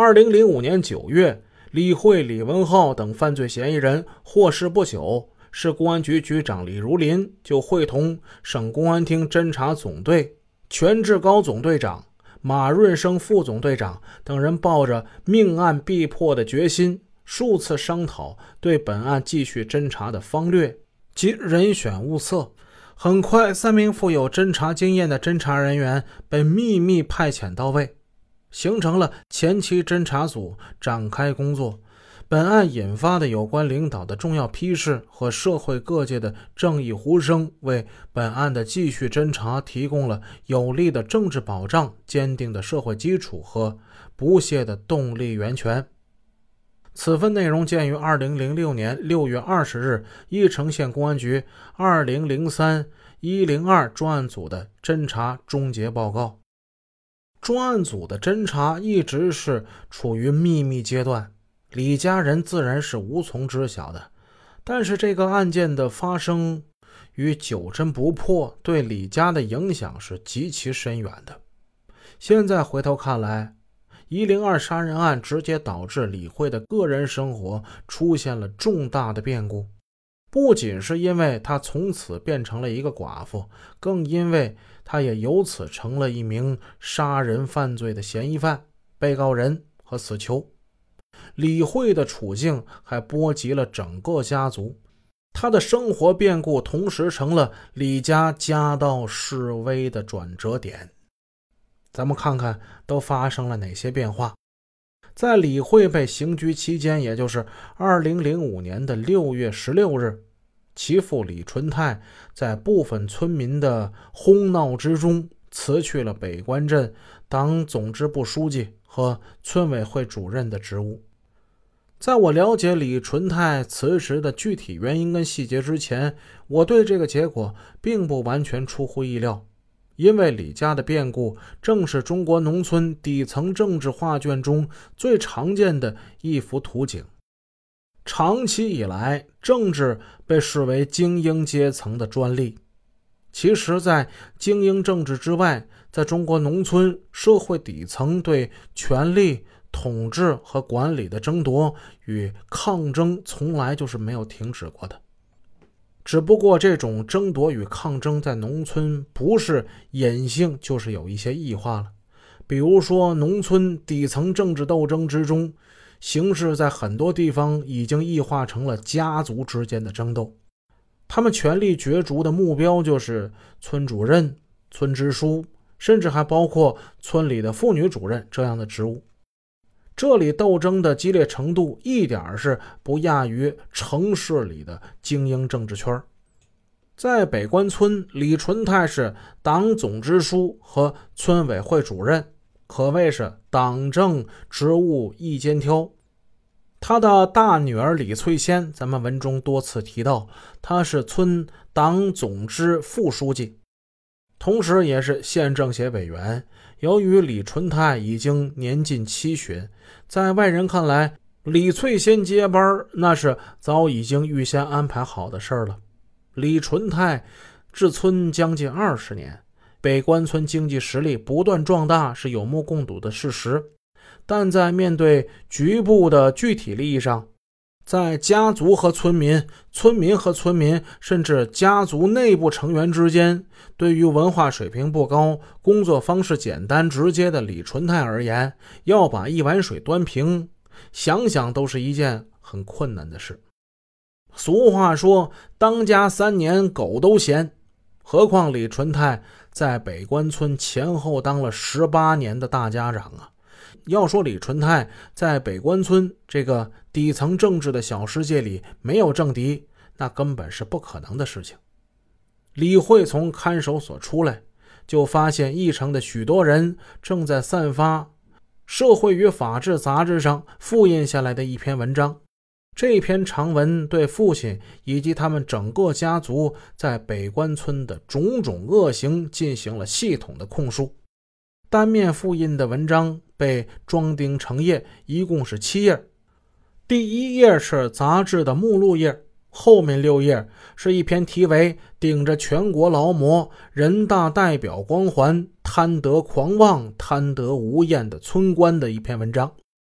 二零零五年九月，李慧、李文浩等犯罪嫌疑人获释不久，市公安局局长李如林就会同省公安厅侦查总队全志高总队长、马润生副总队长等人，抱着命案必破的决心，数次商讨对本案继续侦查的方略及人选物色。很快，三名富有侦查经验的侦查人员被秘密派遣到位，形成了前期侦查组，展开工作。本案引发的有关领导的重要批示和社会各界的正义呼声，为本案的继续侦查提供了有力的政治保障、坚定的社会基础和不懈的动力源泉。此份内容见于二零零六年六月二十日义城县公安局二零零三一零二专案组的侦查终结报告。专案组的侦查一直是处于秘密阶段，李家人自然是无从知晓的。但是这个案件的发生与久侦不破，对李家的影响是极其深远的。现在回头看来。一零二杀人案直接导致李慧的个人生活出现了重大的变故，不仅是因为她从此变成了一个寡妇，更因为他也由此成了一名杀人犯罪的嫌疑犯、被告人和死囚。李慧的处境还波及了整个家族，她的生活变故同时成了李家家道式微的转折点。咱们看看都发生了哪些变化。在李慧被刑拘期间，也就是二零零五年的六月十六日，其父李纯泰在部分村民的哄闹之中辞去了北关镇党总支部书记和村委会主任的职务。在我了解李纯泰辞职的具体原因跟细节之前，我对这个结果并不完全出乎意料。因为李家的变故，正是中国农村底层政治画卷中最常见的一幅图景。长期以来，政治被视为精英阶层的专利。其实，在精英政治之外，在中国农村社会底层对权力、统治和管理的争夺与抗争，从来就是没有停止过的。只不过，这种争夺与抗争在农村不是隐性，就是有一些异化了。比如说，农村底层政治斗争之中，形势在很多地方已经异化成了家族之间的争斗。他们权力角逐的目标就是村主任、村支书，甚至还包括村里的妇女主任这样的职务。这里斗争的激烈程度一点是不亚于城市里的精英政治圈。在北关村，李纯泰是党总支书和村委会主任，可谓是党政职务一肩挑。他的大女儿李翠仙，咱们文中多次提到，她是村党总支副书记，同时也是县政协委员。由于李纯泰已经年近七旬，在外人看来，李翠仙接班那是早已经预先安排好的事儿了。李纯泰治村将近二十年，北关村经济实力不断壮大是有目共睹的事实，但在面对局部的具体利益上，在家族和村民、村民和村民，甚至家族内部成员之间，对于文化水平不高、工作方式简单直接的李纯泰而言，要把一碗水端平，想想都是一件很困难的事。俗话说：“当家三年，狗都嫌。”何况李纯泰在北关村前后当了十八年的大家长啊！要说李纯泰在北关村这个底层政治的小世界里没有政敌，那根本是不可能的事情。李慧从看守所出来，就发现义城的许多人正在散发《社会与法治》杂志上复印下来的一篇文章。这篇长文对父亲以及他们整个家族在北关村的种种恶行进行了系统的控诉。单面复印的文章被装订成页，一共是七页。第一页是杂志的目录页，后面六页是一篇题为“顶着全国劳模、人大代表光环，贪得狂妄、贪得无厌的村官”的一篇文章。